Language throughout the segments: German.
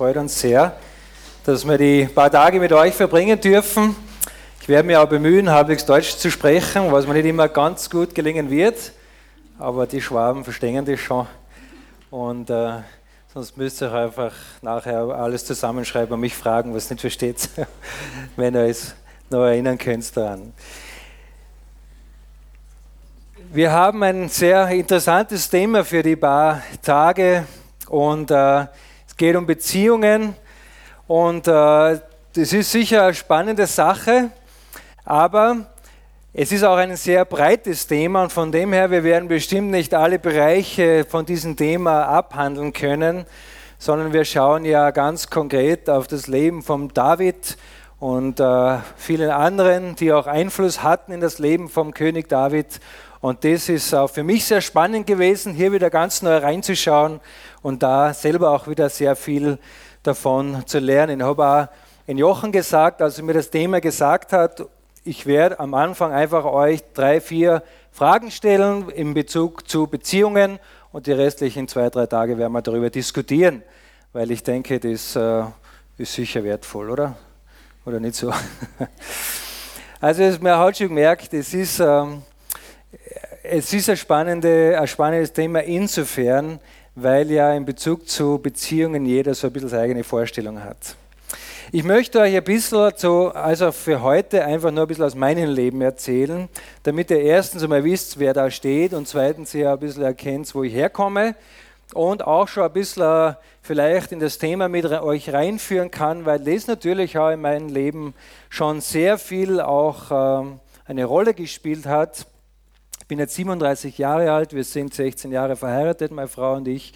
freut uns sehr, dass wir die paar Tage mit euch verbringen dürfen. Ich werde mich auch bemühen, halbwegs Deutsch zu sprechen, was mir nicht immer ganz gut gelingen wird, aber die Schwaben verstehen das schon. Und äh, sonst müsst ihr einfach nachher alles zusammenschreiben und mich fragen, was nicht versteht, wenn ihr es noch erinnern könnt daran. Wir haben ein sehr interessantes Thema für die paar Tage und äh, geht um Beziehungen und äh, das ist sicher eine spannende Sache, aber es ist auch ein sehr breites Thema und von dem her, wir werden bestimmt nicht alle Bereiche von diesem Thema abhandeln können, sondern wir schauen ja ganz konkret auf das Leben von David und äh, vielen anderen, die auch Einfluss hatten in das Leben vom König David. Und das ist auch für mich sehr spannend gewesen, hier wieder ganz neu reinzuschauen und da selber auch wieder sehr viel davon zu lernen. Ich habe auch in Jochen gesagt, als er mir das Thema gesagt hat, ich werde am Anfang einfach euch drei, vier Fragen stellen in Bezug zu Beziehungen und die restlichen zwei, drei Tage werden wir darüber diskutieren, weil ich denke, das äh, ist sicher wertvoll, oder? Oder nicht so? Also, man hat schon gemerkt, es ist, ähm, es ist ein, spannende, ein spannendes Thema insofern, weil ja in Bezug zu Beziehungen jeder so ein bisschen seine eigene Vorstellung hat. Ich möchte euch ein bisschen, so, also für heute, einfach nur ein bisschen aus meinem Leben erzählen, damit ihr erstens einmal wisst, wer da steht und zweitens ihr ein bisschen erkennt, wo ich herkomme und auch schon ein bisschen vielleicht in das Thema mit euch reinführen kann, weil das natürlich auch in meinem Leben schon sehr viel auch ähm, eine Rolle gespielt hat bin jetzt 37 Jahre alt, wir sind 16 Jahre verheiratet, meine Frau und ich.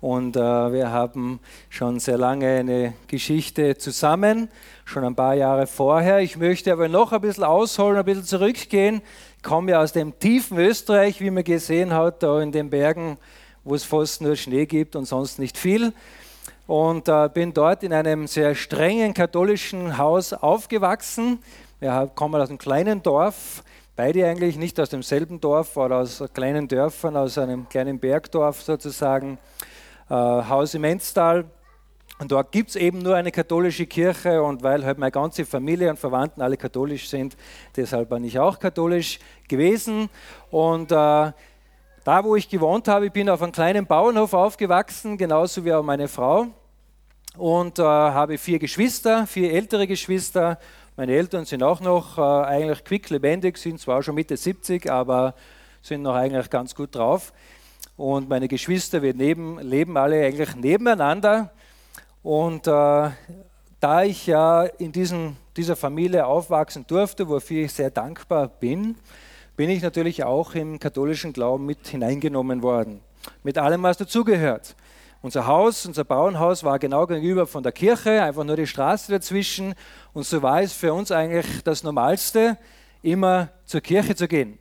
Und äh, wir haben schon sehr lange eine Geschichte zusammen, schon ein paar Jahre vorher. Ich möchte aber noch ein bisschen ausholen, ein bisschen zurückgehen. Ich komme ja aus dem tiefen Österreich, wie man gesehen hat, da in den Bergen, wo es fast nur Schnee gibt und sonst nicht viel. Und äh, bin dort in einem sehr strengen katholischen Haus aufgewachsen. Wir kommen aus einem kleinen Dorf beide eigentlich nicht aus demselben Dorf, aber aus kleinen Dörfern, aus einem kleinen Bergdorf sozusagen, äh, Haus im Enztal. Und dort gibt es eben nur eine katholische Kirche und weil halt meine ganze Familie und Verwandten alle katholisch sind, deshalb bin ich auch katholisch gewesen. Und äh, da, wo ich gewohnt habe, ich bin auf einem kleinen Bauernhof aufgewachsen, genauso wie auch meine Frau. Und äh, habe vier Geschwister, vier ältere Geschwister meine Eltern sind auch noch äh, eigentlich quicklebendig, sind zwar schon Mitte 70, aber sind noch eigentlich ganz gut drauf. Und meine Geschwister, wir neben, leben alle eigentlich nebeneinander. Und äh, da ich ja in diesen, dieser Familie aufwachsen durfte, wofür ich sehr dankbar bin, bin ich natürlich auch im katholischen Glauben mit hineingenommen worden. Mit allem, was dazugehört. Unser Haus, unser Bauernhaus war genau gegenüber von der Kirche, einfach nur die Straße dazwischen. Und so war es für uns eigentlich das Normalste, immer zur Kirche zu gehen.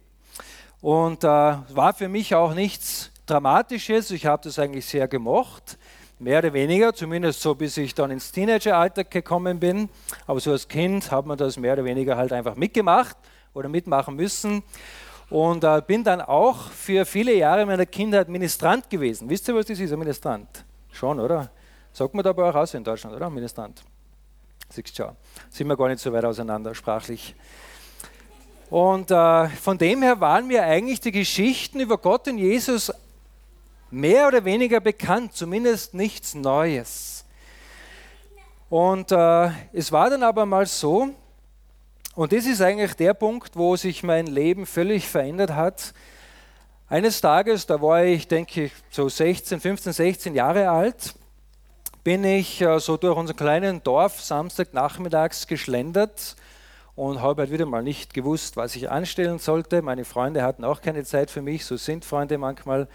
Und äh, war für mich auch nichts Dramatisches. Ich habe das eigentlich sehr gemocht, mehr oder weniger, zumindest so bis ich dann ins Teenageralter gekommen bin. Aber so als Kind hat man das mehr oder weniger halt einfach mitgemacht oder mitmachen müssen. Und äh, bin dann auch für viele Jahre meiner Kindheit Ministrant gewesen. Wisst ihr, was das ist, ein Ministrant? Schon, oder? Sagt man da bei euch aus in Deutschland, oder? Ministrant. Siehst du. Sind wir gar nicht so weit auseinander sprachlich. Und äh, von dem her waren mir eigentlich die Geschichten über Gott und Jesus mehr oder weniger bekannt, zumindest nichts Neues. Und äh, es war dann aber mal so, und das ist eigentlich der Punkt, wo sich mein Leben völlig verändert hat. Eines Tages, da war ich, denke ich, so 16, 15, 16 Jahre alt, bin ich äh, so durch unser kleinen Dorf Samstagnachmittags geschlendert und habe halt wieder mal nicht gewusst, was ich anstellen sollte. Meine Freunde hatten auch keine Zeit für mich, so sind Freunde manchmal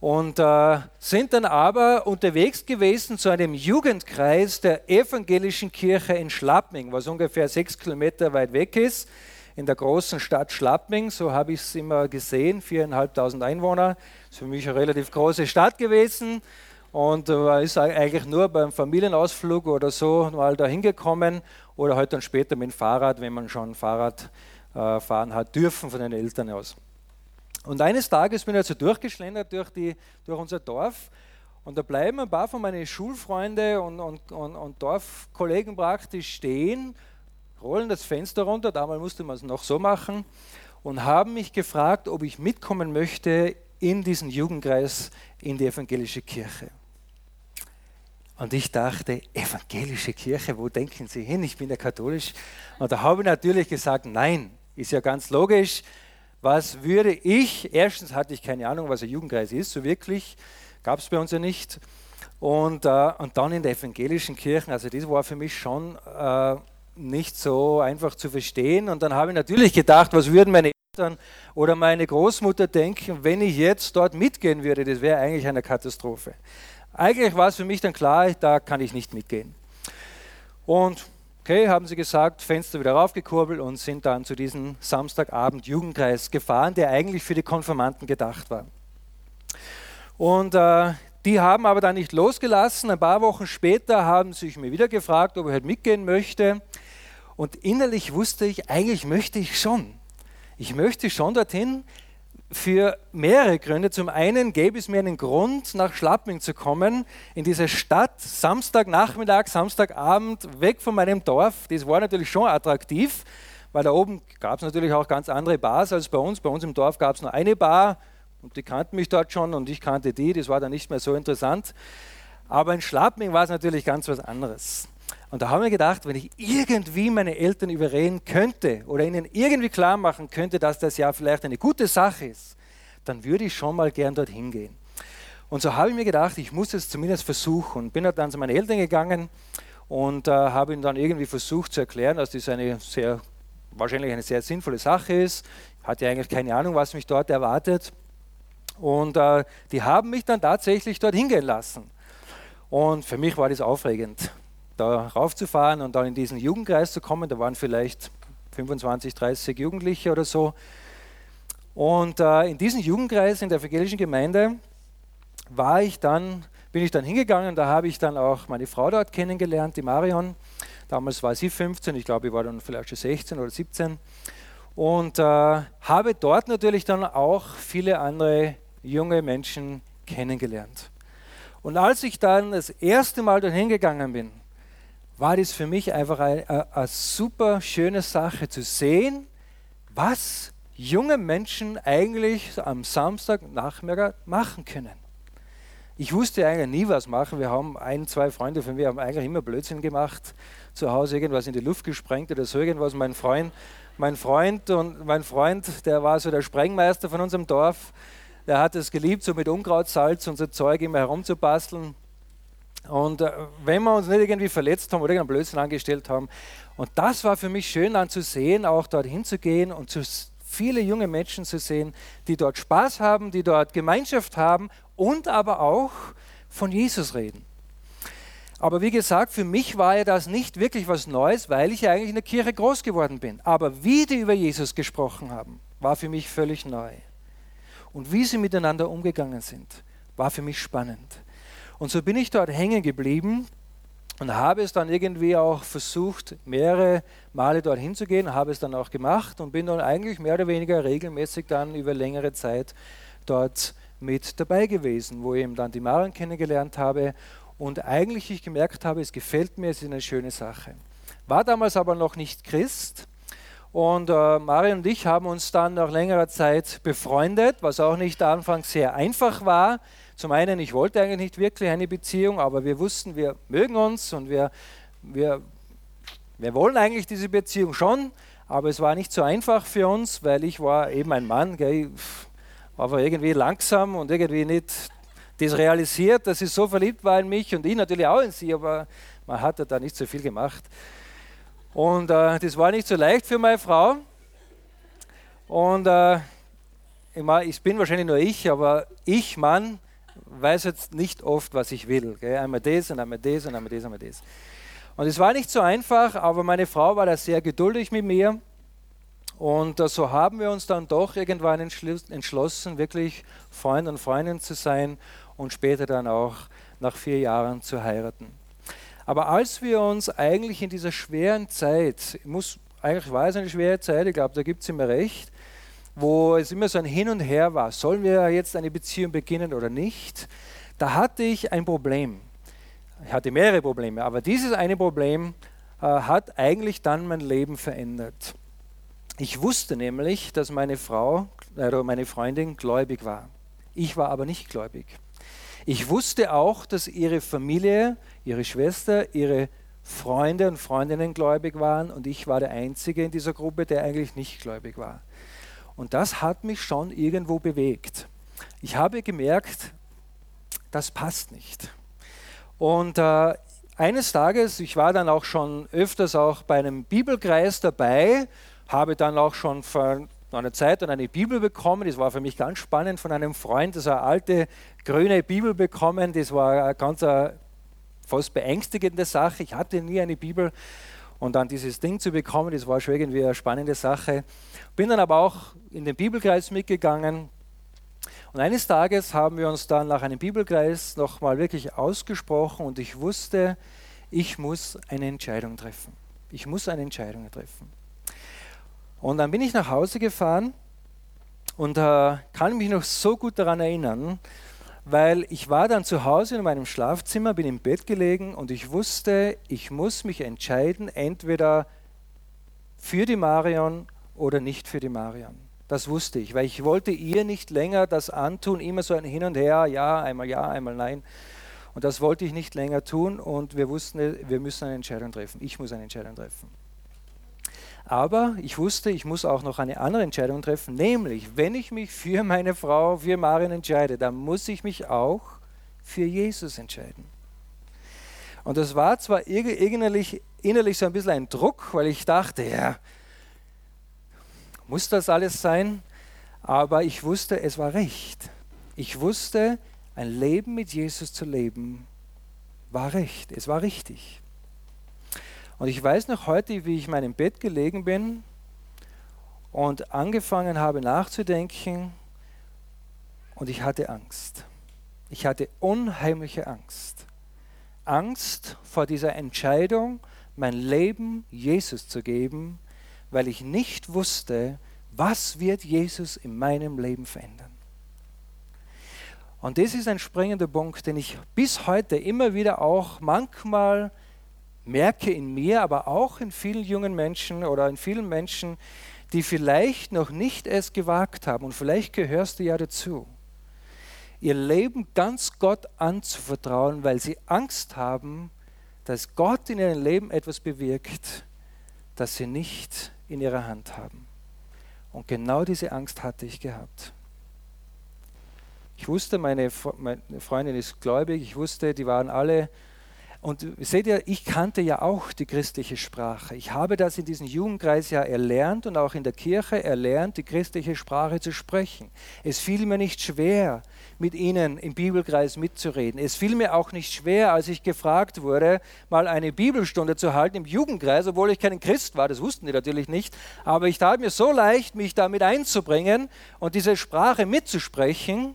und äh, sind dann aber unterwegs gewesen zu einem Jugendkreis der evangelischen Kirche in Schlappming, was ungefähr sechs Kilometer weit weg ist, in der großen Stadt Schlappming. So habe ich es immer gesehen, viereinhalbtausend Einwohner. Das ist für mich eine relativ große Stadt gewesen und äh, ist eigentlich nur beim Familienausflug oder so mal da hingekommen oder halt dann später mit dem Fahrrad, wenn man schon Fahrrad äh, fahren hat dürfen von den Eltern aus. Und eines Tages bin ich also durchgeschlendert durch, die, durch unser Dorf Und da bleiben ein paar von meinen Schulfreunden und, und, und, und Dorfkollegen praktisch stehen, rollen das Fenster runter, damals musste man es noch so machen, und haben mich gefragt, ob ich mitkommen möchte in diesen Jugendkreis in die evangelische Kirche. Und ich dachte, evangelische Kirche, wo denken Sie hin? Ich bin ja katholisch. Und da habe ich natürlich gesagt, nein, ist ja ganz logisch. Was würde ich, erstens hatte ich keine Ahnung, was ein Jugendkreis ist, so wirklich, gab es bei uns ja nicht. Und, äh, und dann in der evangelischen Kirche, also das war für mich schon äh, nicht so einfach zu verstehen. Und dann habe ich natürlich gedacht, was würden meine Eltern oder meine Großmutter denken, wenn ich jetzt dort mitgehen würde? Das wäre eigentlich eine Katastrophe. Eigentlich war es für mich dann klar, da kann ich nicht mitgehen. Und okay, haben sie gesagt, Fenster wieder raufgekurbelt und sind dann zu diesem Samstagabend Jugendkreis gefahren, der eigentlich für die Konfirmanten gedacht war. Und äh, die haben aber dann nicht losgelassen. Ein paar Wochen später haben sie sich mir wieder gefragt, ob ich halt mitgehen möchte. Und innerlich wusste ich, eigentlich möchte ich schon. Ich möchte schon dorthin für mehrere Gründe. Zum einen gäbe es mir einen Grund, nach Schlappming zu kommen, in diese Stadt, Samstagnachmittag, Samstagabend, weg von meinem Dorf. Das war natürlich schon attraktiv, weil da oben gab es natürlich auch ganz andere Bars als bei uns. Bei uns im Dorf gab es nur eine Bar und die kannten mich dort schon und ich kannte die. Das war dann nicht mehr so interessant. Aber in Schlappming war es natürlich ganz was anderes. Und da haben wir gedacht, wenn ich irgendwie meine Eltern überreden könnte oder ihnen irgendwie klar machen könnte, dass das ja vielleicht eine gute Sache ist, dann würde ich schon mal gern dorthin gehen. Und so habe ich mir gedacht, ich muss es zumindest versuchen. Und bin dann zu meinen Eltern gegangen und äh, habe ihnen dann irgendwie versucht zu erklären, dass das eine sehr, wahrscheinlich eine sehr sinnvolle Sache ist. Ich hatte eigentlich keine Ahnung, was mich dort erwartet. Und äh, die haben mich dann tatsächlich dorthin gehen lassen. Und für mich war das aufregend da raufzufahren und dann in diesen Jugendkreis zu kommen. Da waren vielleicht 25, 30 Jugendliche oder so. Und äh, in diesem Jugendkreis in der evangelischen Gemeinde war ich dann, bin ich dann hingegangen. Da habe ich dann auch meine Frau dort kennengelernt, die Marion. Damals war sie 15, ich glaube, ich war dann vielleicht schon 16 oder 17. Und äh, habe dort natürlich dann auch viele andere junge Menschen kennengelernt. Und als ich dann das erste Mal dorthin gegangen bin, war das für mich einfach eine, super schöne Sache zu sehen, was junge Menschen eigentlich am Samstagnachmittag machen können. Ich wusste eigentlich nie, was machen. Wir haben ein, zwei Freunde von mir haben eigentlich immer Blödsinn gemacht, zu Hause irgendwas in die Luft gesprengt oder so irgendwas. Mein Freund, mein Freund und mein Freund, der war so der Sprengmeister von unserem Dorf. Der hat es geliebt, so mit Unkrautsalz und so Zeug immer herumzubasteln. Und äh, wenn wir uns nicht irgendwie verletzt haben oder irgendeinen Blödsinn angestellt haben. Und das war für mich schön dann zu sehen, auch dorthin zu gehen und zu viele junge Menschen zu sehen, die dort Spaß haben, die dort Gemeinschaft haben und aber auch von Jesus reden. Aber wie gesagt, für mich war ja das nicht wirklich was Neues, weil ich ja eigentlich in der Kirche groß geworden bin. Aber wie die über Jesus gesprochen haben, war für mich völlig neu. Und wie sie miteinander umgegangen sind, war für mich spannend. Und so bin ich dort hängen geblieben und habe es dann irgendwie auch versucht, mehrere Male dorthin zu gehen, habe es dann auch gemacht und bin dann eigentlich mehr oder weniger regelmäßig dann über längere Zeit dort mit dabei gewesen, wo ich eben dann die Maren kennengelernt habe. Und eigentlich ich gemerkt habe, es gefällt mir, es ist eine schöne Sache. War damals aber noch nicht Christ. Und äh, Marion und ich haben uns dann nach längerer Zeit befreundet, was auch nicht anfangs sehr einfach war, zum einen, ich wollte eigentlich nicht wirklich eine Beziehung, aber wir wussten, wir mögen uns und wir, wir, wir wollen eigentlich diese Beziehung schon, aber es war nicht so einfach für uns, weil ich war eben ein Mann, gell, war irgendwie langsam und irgendwie nicht das realisiert, dass sie so verliebt war in mich und ich natürlich auch in sie, aber man hatte da nicht so viel gemacht. Und äh, das war nicht so leicht für meine Frau. Und äh, ich, mein, ich bin wahrscheinlich nur ich, aber ich, Mann, weiß jetzt nicht oft, was ich will. Gell? Einmal das und einmal das und einmal das, einmal das. Und es war nicht so einfach, aber meine Frau war da sehr geduldig mit mir. Und äh, so haben wir uns dann doch irgendwann entschlossen, wirklich Freund und Freundin zu sein und später dann auch nach vier Jahren zu heiraten. Aber als wir uns eigentlich in dieser schweren Zeit, muss, eigentlich war es eine schwere Zeit, ich glaube, da gibt es immer recht, wo es immer so ein Hin und Her war, sollen wir jetzt eine Beziehung beginnen oder nicht, da hatte ich ein Problem. Ich hatte mehrere Probleme, aber dieses eine Problem äh, hat eigentlich dann mein Leben verändert. Ich wusste nämlich, dass meine Frau, äh, meine Freundin gläubig war. Ich war aber nicht gläubig. Ich wusste auch, dass ihre Familie, ihre Schwester, ihre Freunde und Freundinnen gläubig waren und ich war der Einzige in dieser Gruppe, der eigentlich nicht gläubig war. Und das hat mich schon irgendwo bewegt. Ich habe gemerkt, das passt nicht. Und äh, eines Tages, ich war dann auch schon öfters auch bei einem Bibelkreis dabei, habe dann auch schon vor einer Zeit eine Bibel bekommen. Das war für mich ganz spannend von einem Freund, das eine alte grüne Bibel bekommen. Das war eine ganz eine fast beängstigende Sache. Ich hatte nie eine Bibel. Und dann dieses Ding zu bekommen, das war schon irgendwie eine spannende Sache. Bin dann aber auch in den Bibelkreis mitgegangen. Und eines Tages haben wir uns dann nach einem Bibelkreis nochmal wirklich ausgesprochen und ich wusste, ich muss eine Entscheidung treffen. Ich muss eine Entscheidung treffen. Und dann bin ich nach Hause gefahren und äh, kann mich noch so gut daran erinnern, weil ich war dann zu Hause in meinem Schlafzimmer, bin im Bett gelegen und ich wusste, ich muss mich entscheiden, entweder für die Marion oder nicht für die Marion. Das wusste ich, weil ich wollte ihr nicht länger das antun, immer so ein Hin und Her, ja, einmal ja, einmal nein. Und das wollte ich nicht länger tun und wir wussten, wir müssen eine Entscheidung treffen. Ich muss eine Entscheidung treffen. Aber ich wusste, ich muss auch noch eine andere Entscheidung treffen, nämlich wenn ich mich für meine Frau, für Marion entscheide, dann muss ich mich auch für Jesus entscheiden. Und das war zwar innerlich, innerlich so ein bisschen ein Druck, weil ich dachte, ja, muss das alles sein? Aber ich wusste, es war recht. Ich wusste, ein Leben mit Jesus zu leben, war recht. Es war richtig. Und ich weiß noch heute, wie ich in meinem Bett gelegen bin und angefangen habe nachzudenken und ich hatte Angst. Ich hatte unheimliche Angst. Angst vor dieser Entscheidung, mein Leben Jesus zu geben, weil ich nicht wusste, was wird Jesus in meinem Leben verändern. Und das ist ein springender Punkt, den ich bis heute immer wieder auch manchmal merke in mir, aber auch in vielen jungen Menschen oder in vielen Menschen, die vielleicht noch nicht es gewagt haben, und vielleicht gehörst du ja dazu, ihr Leben ganz Gott anzuvertrauen, weil sie Angst haben, dass Gott in ihrem Leben etwas bewirkt, das sie nicht in ihrer Hand haben. Und genau diese Angst hatte ich gehabt. Ich wusste, meine, meine Freundin ist gläubig, ich wusste, die waren alle und seht ihr, ich kannte ja auch die christliche Sprache. Ich habe das in diesem Jugendkreis ja erlernt und auch in der Kirche erlernt, die christliche Sprache zu sprechen. Es fiel mir nicht schwer, mit ihnen im Bibelkreis mitzureden. Es fiel mir auch nicht schwer, als ich gefragt wurde, mal eine Bibelstunde zu halten im Jugendkreis, obwohl ich kein Christ war. Das wussten die natürlich nicht. Aber ich tat mir so leicht, mich damit einzubringen und diese Sprache mitzusprechen,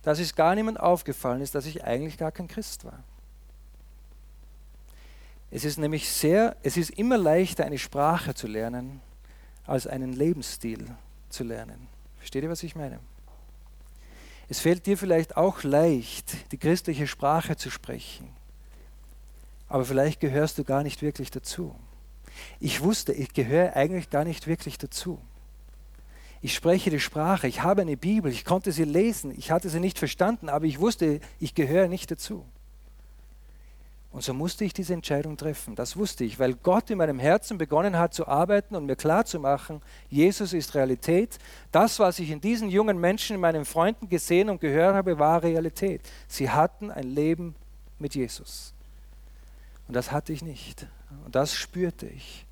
dass es gar niemand aufgefallen ist, dass ich eigentlich gar kein Christ war. Es ist nämlich sehr, es ist immer leichter, eine Sprache zu lernen, als einen Lebensstil zu lernen. Versteht ihr, was ich meine? Es fällt dir vielleicht auch leicht, die christliche Sprache zu sprechen, aber vielleicht gehörst du gar nicht wirklich dazu. Ich wusste, ich gehöre eigentlich gar nicht wirklich dazu. Ich spreche die Sprache, ich habe eine Bibel, ich konnte sie lesen, ich hatte sie nicht verstanden, aber ich wusste, ich gehöre nicht dazu. Und so musste ich diese Entscheidung treffen. Das wusste ich, weil Gott in meinem Herzen begonnen hat zu arbeiten und mir klarzumachen, Jesus ist Realität. Das, was ich in diesen jungen Menschen, in meinen Freunden gesehen und gehört habe, war Realität. Sie hatten ein Leben mit Jesus. Und das hatte ich nicht. Und das spürte ich.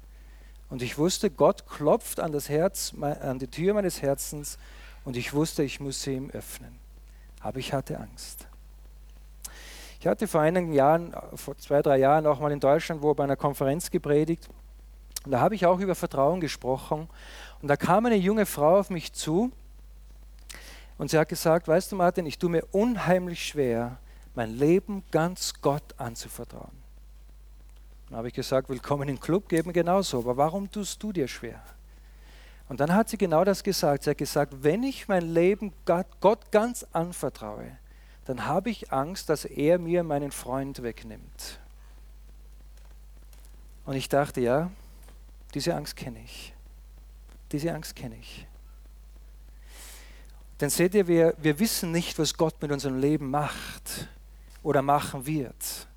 Und ich wusste, Gott klopft an das Herz, an die Tür meines Herzens und ich wusste, ich muss sie ihm öffnen. Aber ich hatte Angst. Ich hatte vor einigen Jahren, vor zwei, drei Jahren auch mal in Deutschland, wo bei einer Konferenz gepredigt. Und da habe ich auch über Vertrauen gesprochen. Und da kam eine junge Frau auf mich zu und sie hat gesagt, weißt du Martin, ich tue mir unheimlich schwer, mein Leben ganz Gott anzuvertrauen. Dann habe ich gesagt, willkommen im Club, geben genauso. Aber warum tust du dir schwer? Und dann hat sie genau das gesagt. Sie hat gesagt, wenn ich mein Leben Gott ganz anvertraue, dann habe ich Angst, dass er mir meinen Freund wegnimmt. Und ich dachte, ja, diese Angst kenne ich. Diese Angst kenne ich. Denn seht ihr, wir, wir wissen nicht, was Gott mit unserem Leben macht oder machen wird.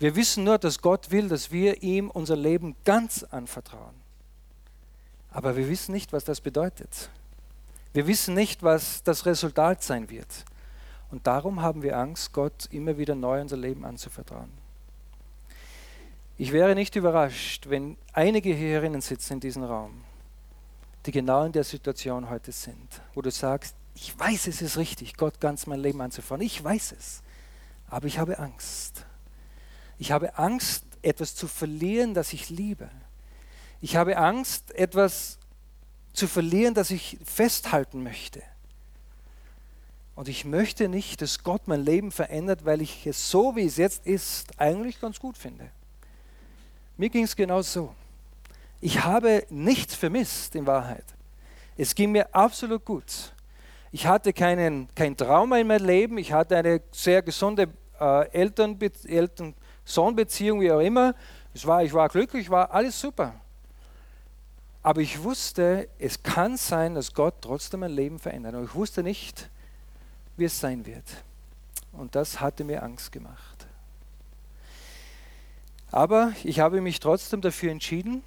Wir wissen nur, dass Gott will, dass wir ihm unser Leben ganz anvertrauen. Aber wir wissen nicht, was das bedeutet. Wir wissen nicht, was das Resultat sein wird. Und darum haben wir Angst, Gott immer wieder neu unser Leben anzuvertrauen. Ich wäre nicht überrascht, wenn einige hierherinnen sitzen in diesem Raum, die genau in der Situation heute sind, wo du sagst, ich weiß, es ist richtig, Gott ganz mein Leben anzufahren. Ich weiß es, aber ich habe Angst. Ich habe Angst, etwas zu verlieren, das ich liebe. Ich habe Angst, etwas zu verlieren, das ich festhalten möchte. Und ich möchte nicht, dass Gott mein Leben verändert, weil ich es so, wie es jetzt ist, eigentlich ganz gut finde. Mir ging es genau so. Ich habe nichts vermisst in Wahrheit. Es ging mir absolut gut. Ich hatte keinen, kein Trauma in meinem Leben. Ich hatte eine sehr gesunde äh, Eltern-Sohn-Beziehung, wie auch immer. Es war, ich war glücklich, war alles super. Aber ich wusste, es kann sein, dass Gott trotzdem mein Leben verändert. Und ich wusste nicht, wie es sein wird. Und das hatte mir Angst gemacht. Aber ich habe mich trotzdem dafür entschieden.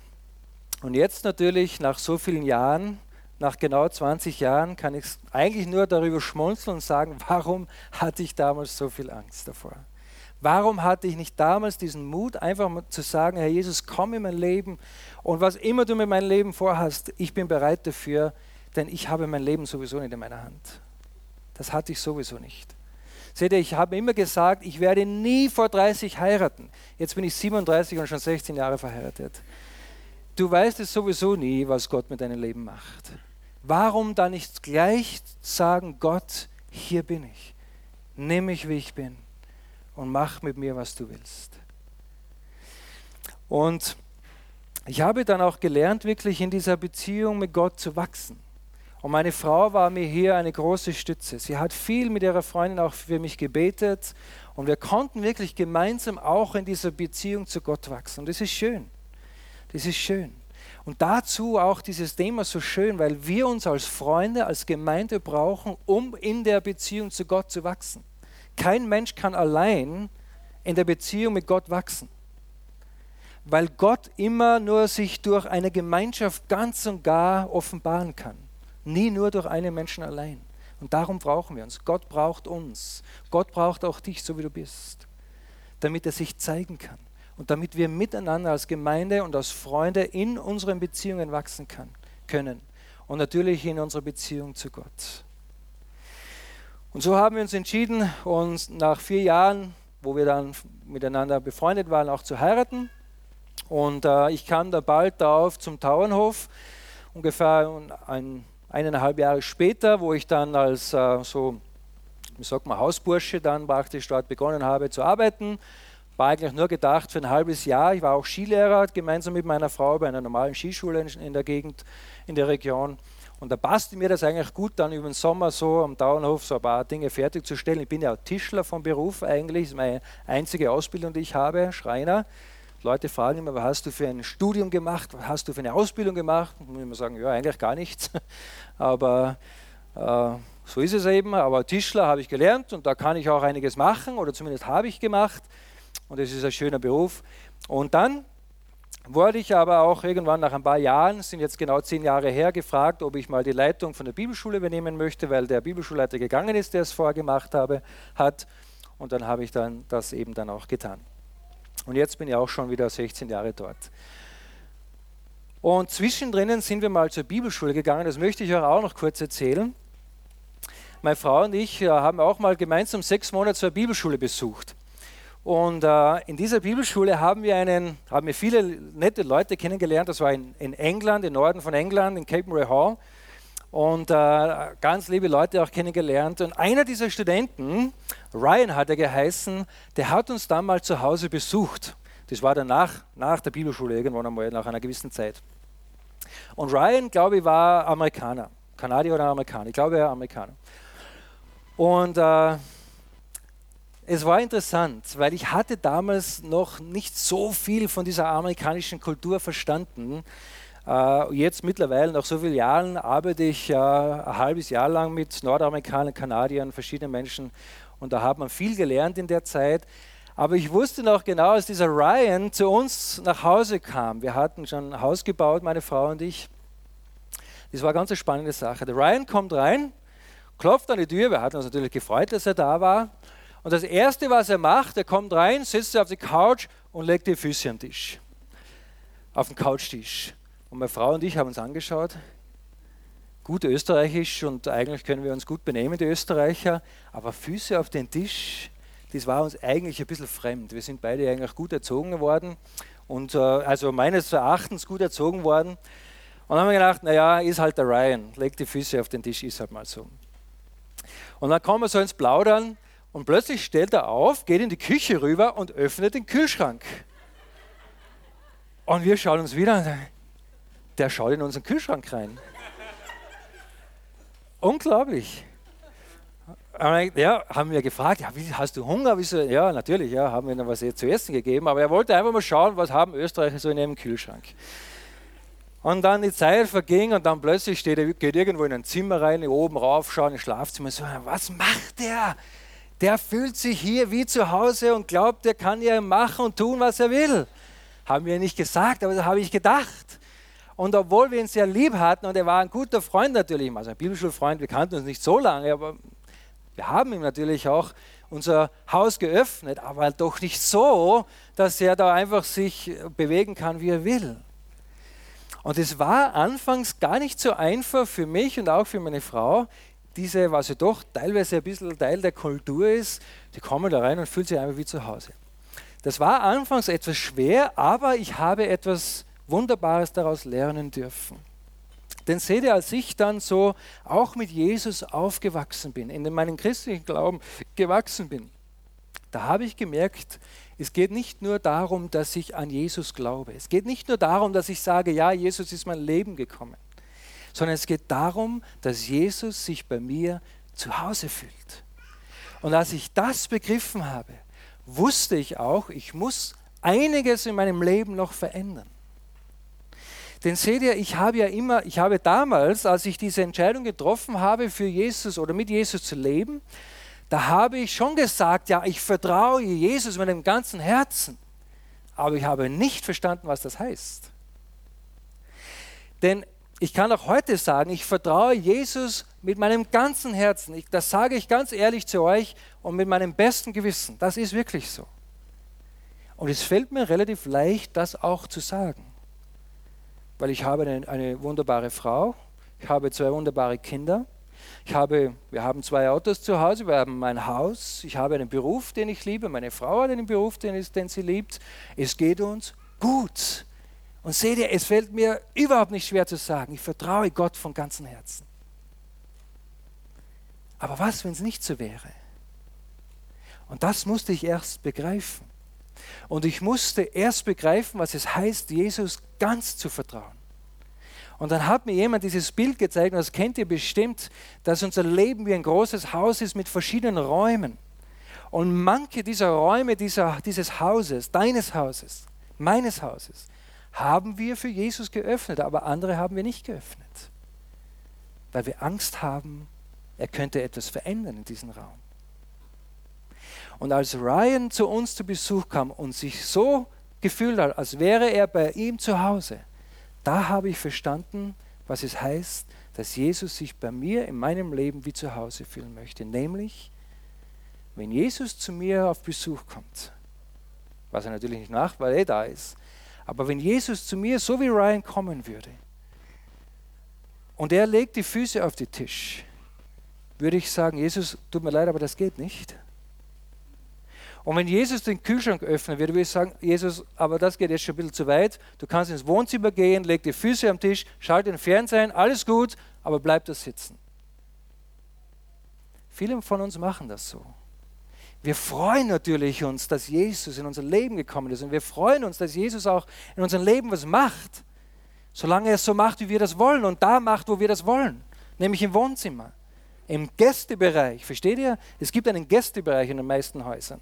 Und jetzt natürlich, nach so vielen Jahren, nach genau 20 Jahren, kann ich eigentlich nur darüber schmunzeln und sagen, warum hatte ich damals so viel Angst davor? Warum hatte ich nicht damals diesen Mut, einfach mal zu sagen, Herr Jesus, komm in mein Leben und was immer du mit meinem Leben vorhast, ich bin bereit dafür, denn ich habe mein Leben sowieso nicht in meiner Hand. Das hatte ich sowieso nicht. Seht ihr, ich habe immer gesagt, ich werde nie vor 30 heiraten. Jetzt bin ich 37 und schon 16 Jahre verheiratet. Du weißt es sowieso nie, was Gott mit deinem Leben macht. Warum dann nicht gleich sagen, Gott, hier bin ich. Nimm mich, wie ich bin und mach mit mir, was du willst. Und ich habe dann auch gelernt, wirklich in dieser Beziehung mit Gott zu wachsen. Und meine Frau war mir hier eine große Stütze. Sie hat viel mit ihrer Freundin auch für mich gebetet und wir konnten wirklich gemeinsam auch in dieser Beziehung zu Gott wachsen. Und das ist schön. Das ist schön. Und dazu auch dieses Thema so schön, weil wir uns als Freunde, als Gemeinde brauchen, um in der Beziehung zu Gott zu wachsen. Kein Mensch kann allein in der Beziehung mit Gott wachsen, weil Gott immer nur sich durch eine Gemeinschaft ganz und gar offenbaren kann. Nie nur durch einen Menschen allein. Und darum brauchen wir uns. Gott braucht uns. Gott braucht auch dich, so wie du bist, damit er sich zeigen kann. Und damit wir miteinander als Gemeinde und als Freunde in unseren Beziehungen wachsen kann, können. Und natürlich in unserer Beziehung zu Gott. Und so haben wir uns entschieden, uns nach vier Jahren, wo wir dann miteinander befreundet waren, auch zu heiraten. Und äh, ich kam da bald darauf zum Tauernhof, ungefähr ein eineinhalb Jahre später, wo ich dann als äh, so, wie sagt man, Hausbursche dann praktisch dort begonnen habe zu arbeiten, war eigentlich nur gedacht für ein halbes Jahr. Ich war auch Skilehrer gemeinsam mit meiner Frau bei einer normalen Skischule in der Gegend, in der Region. Und da passte mir das eigentlich gut, dann über den Sommer so am Dauernhof so ein paar Dinge fertigzustellen. Ich bin ja auch Tischler vom Beruf eigentlich, das ist meine einzige Ausbildung, die ich habe, Schreiner. Leute fragen immer, was hast du für ein Studium gemacht, was hast du für eine Ausbildung gemacht? Und ich immer sagen, ja, eigentlich gar nichts. Aber äh, so ist es eben. Aber Tischler habe ich gelernt und da kann ich auch einiges machen oder zumindest habe ich gemacht. Und es ist ein schöner Beruf. Und dann wurde ich aber auch irgendwann nach ein paar Jahren, sind jetzt genau zehn Jahre her, gefragt, ob ich mal die Leitung von der Bibelschule übernehmen möchte, weil der Bibelschulleiter gegangen ist, der es vorher gemacht habe, hat. Und dann habe ich dann das eben dann auch getan. Und jetzt bin ich auch schon wieder 16 Jahre dort. Und zwischendrin sind wir mal zur Bibelschule gegangen, das möchte ich euch auch noch kurz erzählen. Meine Frau und ich äh, haben auch mal gemeinsam sechs Monate zur Bibelschule besucht. Und äh, in dieser Bibelschule haben wir, einen, haben wir viele nette Leute kennengelernt. Das war in, in England, im Norden von England, in Cape Murray Hall und äh, ganz liebe Leute auch kennengelernt. Und einer dieser Studenten, Ryan hat er geheißen, der hat uns dann mal zu Hause besucht. Das war danach, nach der Bibelschule irgendwann einmal, nach einer gewissen Zeit. Und Ryan, glaube ich, war Amerikaner. Kanadier oder Amerikaner. Ich glaube, er war Amerikaner. Und äh, es war interessant, weil ich hatte damals noch nicht so viel von dieser amerikanischen Kultur verstanden. Äh, jetzt mittlerweile, nach so vielen Jahren, arbeite ich äh, ein halbes Jahr lang mit Nordamerikanern, Kanadiern, verschiedenen Menschen und da hat man viel gelernt in der Zeit. Aber ich wusste noch genau, als dieser Ryan zu uns nach Hause kam. Wir hatten schon ein Haus gebaut, meine Frau und ich. Das war eine ganz spannende Sache. Der Ryan kommt rein, klopft an die Tür. Wir hatten uns natürlich gefreut, dass er da war. Und das Erste, was er macht, er kommt rein, sitzt auf die Couch und legt die Füße am Tisch. Auf den Couchtisch. Und meine Frau und ich haben uns angeschaut. Gut österreichisch und eigentlich können wir uns gut benehmen, die Österreicher. Aber Füße auf den Tisch, das war uns eigentlich ein bisschen fremd. Wir sind beide eigentlich gut erzogen worden und äh, also meines Erachtens gut erzogen worden. Und haben wir gedacht, naja, ist halt der Ryan, legt die Füße auf den Tisch, ist halt mal so. Und dann kommen wir so ins Plaudern und plötzlich stellt er auf, geht in die Küche rüber und öffnet den Kühlschrank. Und wir schauen uns wieder an, der schaut in unseren Kühlschrank rein. Unglaublich. Ja, haben wir gefragt, ja, wie, hast du Hunger? Wieso? Ja, natürlich, ja, haben wir noch was zu essen gegeben, aber er wollte einfach mal schauen, was haben Österreicher so in ihrem Kühlschrank. Und dann die Zeit verging und dann plötzlich steht er, geht irgendwo in ein Zimmer rein, oben rauf, schaut ins Schlafzimmer, so, was macht der? Der fühlt sich hier wie zu Hause und glaubt, er kann ja machen und tun, was er will. Haben wir nicht gesagt, aber das habe ich gedacht. Und obwohl wir ihn sehr lieb hatten und er war ein guter Freund natürlich, also ein Bibelschulfreund, wir kannten uns nicht so lange, aber wir haben ihm natürlich auch unser Haus geöffnet, aber doch nicht so, dass er da einfach sich bewegen kann, wie er will. Und es war anfangs gar nicht so einfach für mich und auch für meine Frau, diese, was ja doch teilweise ein bisschen Teil der Kultur ist, die kommen da rein und fühlen sich einfach wie zu Hause. Das war anfangs etwas schwer, aber ich habe etwas Wunderbares daraus lernen dürfen. Denn seht ihr, als ich dann so auch mit Jesus aufgewachsen bin, in meinem christlichen Glauben gewachsen bin, da habe ich gemerkt, es geht nicht nur darum, dass ich an Jesus glaube. Es geht nicht nur darum, dass ich sage, ja, Jesus ist mein Leben gekommen sondern es geht darum, dass Jesus sich bei mir zu Hause fühlt. Und als ich das begriffen habe, wusste ich auch, ich muss einiges in meinem Leben noch verändern. Denn seht ihr, ich habe ja immer, ich habe damals, als ich diese Entscheidung getroffen habe, für Jesus oder mit Jesus zu leben, da habe ich schon gesagt, ja, ich vertraue Jesus mit dem ganzen Herzen. Aber ich habe nicht verstanden, was das heißt. Denn ich kann auch heute sagen, ich vertraue Jesus mit meinem ganzen Herzen. Ich, das sage ich ganz ehrlich zu euch und mit meinem besten Gewissen. Das ist wirklich so. Und es fällt mir relativ leicht, das auch zu sagen. Weil ich habe eine, eine wunderbare Frau, ich habe zwei wunderbare Kinder, ich habe, wir haben zwei Autos zu Hause, wir haben mein Haus, ich habe einen Beruf, den ich liebe, meine Frau hat einen Beruf, den, den sie liebt. Es geht uns gut. Und seht ihr, es fällt mir überhaupt nicht schwer zu sagen, ich vertraue Gott von ganzem Herzen. Aber was, wenn es nicht so wäre? Und das musste ich erst begreifen. Und ich musste erst begreifen, was es heißt, Jesus ganz zu vertrauen. Und dann hat mir jemand dieses Bild gezeigt, und das kennt ihr bestimmt, dass unser Leben wie ein großes Haus ist mit verschiedenen Räumen. Und manche dieser Räume dieser, dieses Hauses, deines Hauses, meines Hauses, haben wir für Jesus geöffnet, aber andere haben wir nicht geöffnet, weil wir Angst haben, er könnte etwas verändern in diesem Raum. Und als Ryan zu uns zu Besuch kam und sich so gefühlt hat, als wäre er bei ihm zu Hause, da habe ich verstanden, was es heißt, dass Jesus sich bei mir in meinem Leben wie zu Hause fühlen möchte. Nämlich, wenn Jesus zu mir auf Besuch kommt, was er natürlich nicht macht, weil er da ist, aber wenn Jesus zu mir so wie Ryan kommen würde und er legt die Füße auf den Tisch, würde ich sagen, Jesus, tut mir leid, aber das geht nicht. Und wenn Jesus den Kühlschrank öffnen würde, würde ich sagen, Jesus, aber das geht jetzt schon ein bisschen zu weit. Du kannst ins Wohnzimmer gehen, leg die Füße am Tisch, schalte den Fernseher alles gut, aber bleib da sitzen. Viele von uns machen das so. Wir freuen natürlich uns, dass Jesus in unser Leben gekommen ist und wir freuen uns, dass Jesus auch in unserem Leben was macht, solange er es so macht, wie wir das wollen und da macht, wo wir das wollen, nämlich im Wohnzimmer, Im Gästebereich, versteht ihr? Es gibt einen Gästebereich in den meisten Häusern.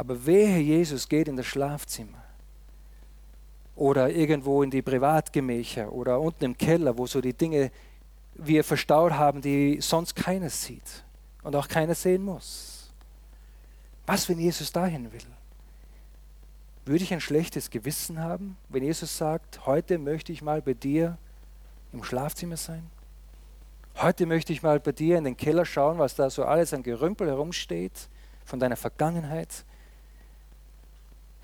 Aber wehe, Jesus geht in das Schlafzimmer oder irgendwo in die Privatgemächer oder unten im Keller, wo so die Dinge wir verstaut haben, die sonst keiner sieht und auch keiner sehen muss. Was, wenn Jesus dahin will? Würde ich ein schlechtes Gewissen haben, wenn Jesus sagt, heute möchte ich mal bei dir im Schlafzimmer sein? Heute möchte ich mal bei dir in den Keller schauen, was da so alles an Gerümpel herumsteht, von deiner Vergangenheit,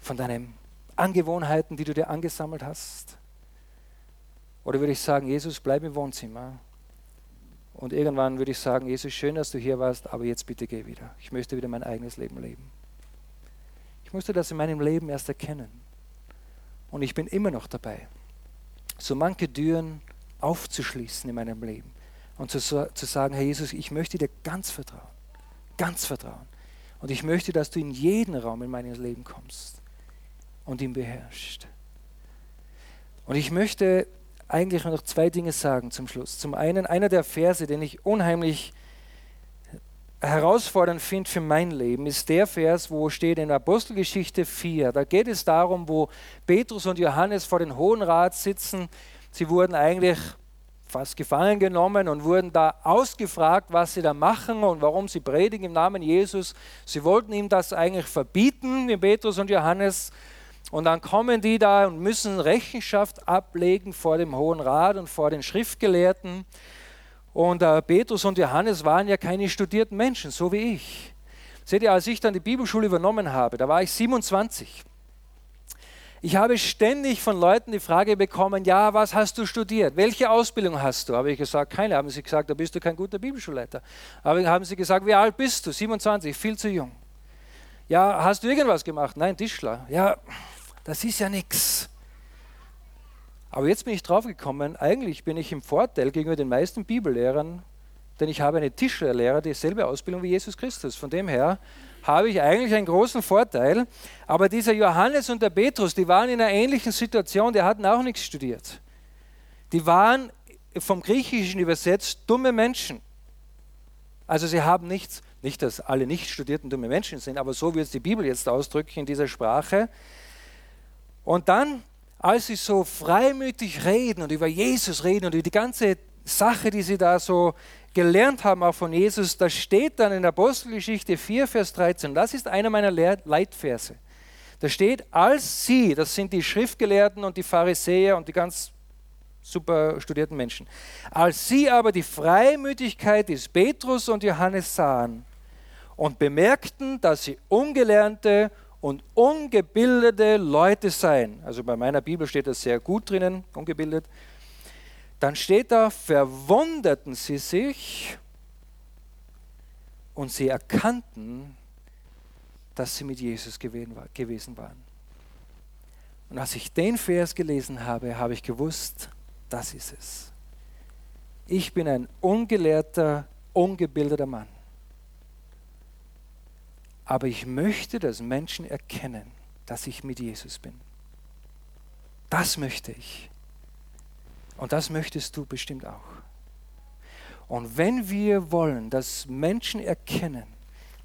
von deinen Angewohnheiten, die du dir angesammelt hast? Oder würde ich sagen, Jesus, bleib im Wohnzimmer und irgendwann würde ich sagen, Jesus, schön, dass du hier warst, aber jetzt bitte geh wieder. Ich möchte wieder mein eigenes Leben leben. Ich musste das in meinem Leben erst erkennen. Und ich bin immer noch dabei, so manche Türen aufzuschließen in meinem Leben und zu, zu sagen, Herr Jesus, ich möchte dir ganz vertrauen, ganz vertrauen. Und ich möchte, dass du in jeden Raum in meinem Leben kommst und ihn beherrschst. Und ich möchte eigentlich noch zwei Dinge sagen zum Schluss. Zum einen, einer der Verse, den ich unheimlich herausfordernd finde für mein Leben, ist der Vers, wo steht in Apostelgeschichte 4. Da geht es darum, wo Petrus und Johannes vor den Hohen Rat sitzen. Sie wurden eigentlich fast gefangen genommen und wurden da ausgefragt, was sie da machen und warum sie predigen im Namen Jesus. Sie wollten ihm das eigentlich verbieten, wie Petrus und Johannes. Und dann kommen die da und müssen Rechenschaft ablegen vor dem Hohen Rat und vor den Schriftgelehrten. Und äh, Petrus und Johannes waren ja keine studierten Menschen, so wie ich. Seht ihr, als ich dann die Bibelschule übernommen habe, da war ich 27. Ich habe ständig von Leuten die Frage bekommen, ja, was hast du studiert? Welche Ausbildung hast du? Habe ich gesagt, keine. Haben sie gesagt, da bist du kein guter Bibelschulleiter. Aber haben sie gesagt, wie alt bist du? 27, viel zu jung. Ja, hast du irgendwas gemacht? Nein, Tischler. Ja, das ist ja nichts. Aber jetzt bin ich draufgekommen, eigentlich bin ich im Vorteil gegenüber den meisten Bibellehrern, denn ich habe eine Tischlerlehrer, dieselbe Ausbildung wie Jesus Christus. Von dem her habe ich eigentlich einen großen Vorteil. Aber dieser Johannes und der Petrus, die waren in einer ähnlichen Situation, die hatten auch nichts studiert. Die waren vom Griechischen übersetzt dumme Menschen. Also sie haben nichts, nicht dass alle nicht studierten dumme Menschen sind, aber so wird es die Bibel jetzt ausdrücken in dieser Sprache. Und dann, als sie so freimütig reden und über Jesus reden und über die ganze Sache, die sie da so gelernt haben, auch von Jesus, da steht dann in Apostelgeschichte 4, Vers 13, das ist einer meiner Leitverse. Da steht, als sie, das sind die Schriftgelehrten und die Pharisäer und die ganz super studierten Menschen, als sie aber die Freimütigkeit des Petrus und Johannes sahen und bemerkten, dass sie ungelernte und ungebildete Leute sein, also bei meiner Bibel steht das sehr gut drinnen, ungebildet, dann steht da, verwunderten sie sich und sie erkannten, dass sie mit Jesus gewesen waren. Und als ich den Vers gelesen habe, habe ich gewusst, das ist es. Ich bin ein ungelehrter, ungebildeter Mann. Aber ich möchte, dass Menschen erkennen, dass ich mit Jesus bin. Das möchte ich. Und das möchtest du bestimmt auch. Und wenn wir wollen, dass Menschen erkennen,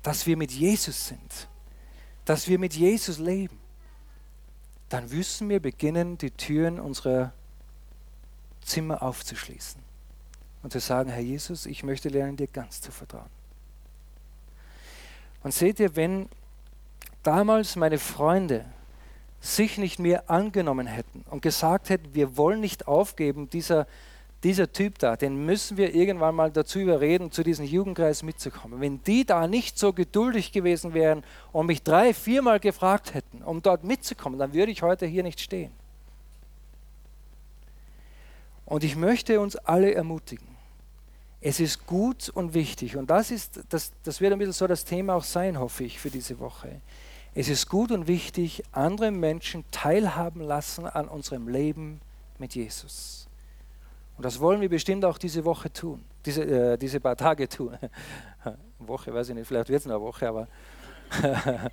dass wir mit Jesus sind, dass wir mit Jesus leben, dann müssen wir beginnen, die Türen unserer Zimmer aufzuschließen und zu sagen, Herr Jesus, ich möchte lernen, dir ganz zu vertrauen. Und seht ihr, wenn damals meine Freunde sich nicht mehr angenommen hätten und gesagt hätten, wir wollen nicht aufgeben, dieser, dieser Typ da, den müssen wir irgendwann mal dazu überreden, zu diesem Jugendkreis mitzukommen. Wenn die da nicht so geduldig gewesen wären und mich drei, viermal gefragt hätten, um dort mitzukommen, dann würde ich heute hier nicht stehen. Und ich möchte uns alle ermutigen, es ist gut und wichtig, und das, ist, das, das wird ein bisschen so das Thema auch sein, hoffe ich, für diese Woche. Es ist gut und wichtig, andere Menschen teilhaben lassen an unserem Leben mit Jesus. Und das wollen wir bestimmt auch diese Woche tun, diese, äh, diese paar Tage tun. Woche, weiß ich nicht, vielleicht wird es eine Woche, aber.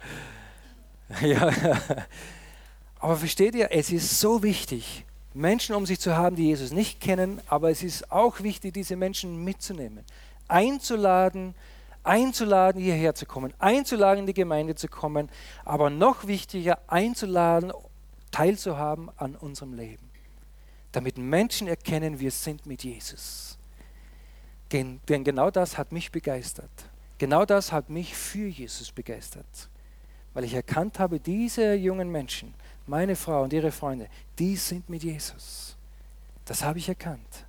ja. Aber versteht ihr, es ist so wichtig, Menschen um sich zu haben, die Jesus nicht kennen, aber es ist auch wichtig, diese Menschen mitzunehmen, einzuladen, einzuladen, hierher zu kommen, einzuladen, in die Gemeinde zu kommen, aber noch wichtiger, einzuladen, teilzuhaben an unserem Leben, damit Menschen erkennen, wir sind mit Jesus. Denn, denn genau das hat mich begeistert. Genau das hat mich für Jesus begeistert, weil ich erkannt habe, diese jungen Menschen, meine Frau und ihre Freunde, die sind mit Jesus. Das habe ich erkannt.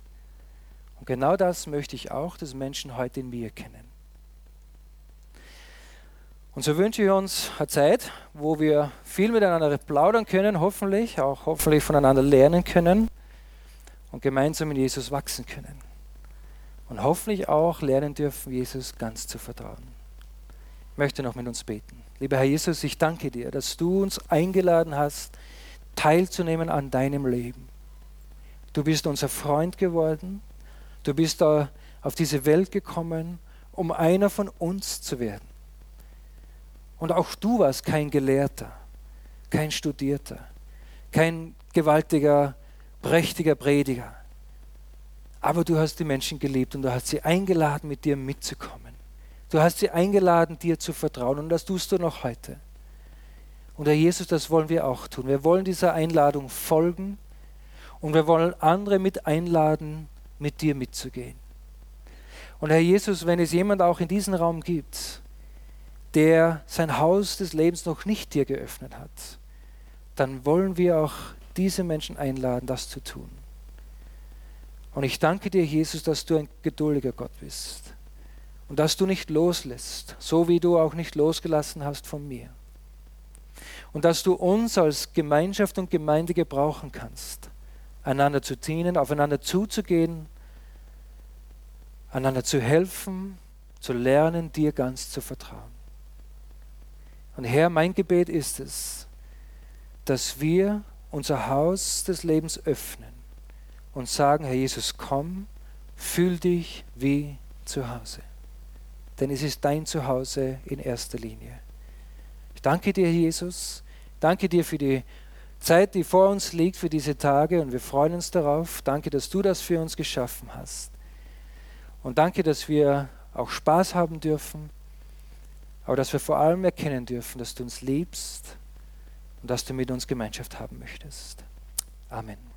Und genau das möchte ich auch, dass Menschen heute in mir kennen. Und so wünsche ich uns eine Zeit, wo wir viel miteinander plaudern können, hoffentlich, auch hoffentlich voneinander lernen können und gemeinsam in Jesus wachsen können. Und hoffentlich auch lernen dürfen, Jesus ganz zu vertrauen. Ich möchte noch mit uns beten. Lieber Herr Jesus, ich danke dir, dass du uns eingeladen hast, teilzunehmen an deinem Leben. Du bist unser Freund geworden. Du bist da auf diese Welt gekommen, um einer von uns zu werden. Und auch du warst kein Gelehrter, kein Studierter, kein gewaltiger, prächtiger Prediger. Aber du hast die Menschen geliebt und du hast sie eingeladen, mit dir mitzukommen. Du hast sie eingeladen, dir zu vertrauen und das tust du noch heute. Und Herr Jesus, das wollen wir auch tun. Wir wollen dieser Einladung folgen und wir wollen andere mit einladen, mit dir mitzugehen. Und Herr Jesus, wenn es jemand auch in diesem Raum gibt, der sein Haus des Lebens noch nicht dir geöffnet hat, dann wollen wir auch diese Menschen einladen, das zu tun. Und ich danke dir, Jesus, dass du ein geduldiger Gott bist und dass du nicht loslässt, so wie du auch nicht losgelassen hast von mir. Und dass du uns als Gemeinschaft und Gemeinde gebrauchen kannst, einander zu dienen, aufeinander zuzugehen, einander zu helfen, zu lernen, dir ganz zu vertrauen. Und Herr, mein Gebet ist es, dass wir unser Haus des Lebens öffnen und sagen, Herr Jesus, komm, fühl dich wie zu Hause. Denn es ist dein Zuhause in erster Linie. Ich danke dir, Jesus. Danke dir für die Zeit, die vor uns liegt, für diese Tage und wir freuen uns darauf. Danke, dass du das für uns geschaffen hast. Und danke, dass wir auch Spaß haben dürfen aber dass wir vor allem erkennen dürfen, dass du uns liebst und dass du mit uns Gemeinschaft haben möchtest. Amen.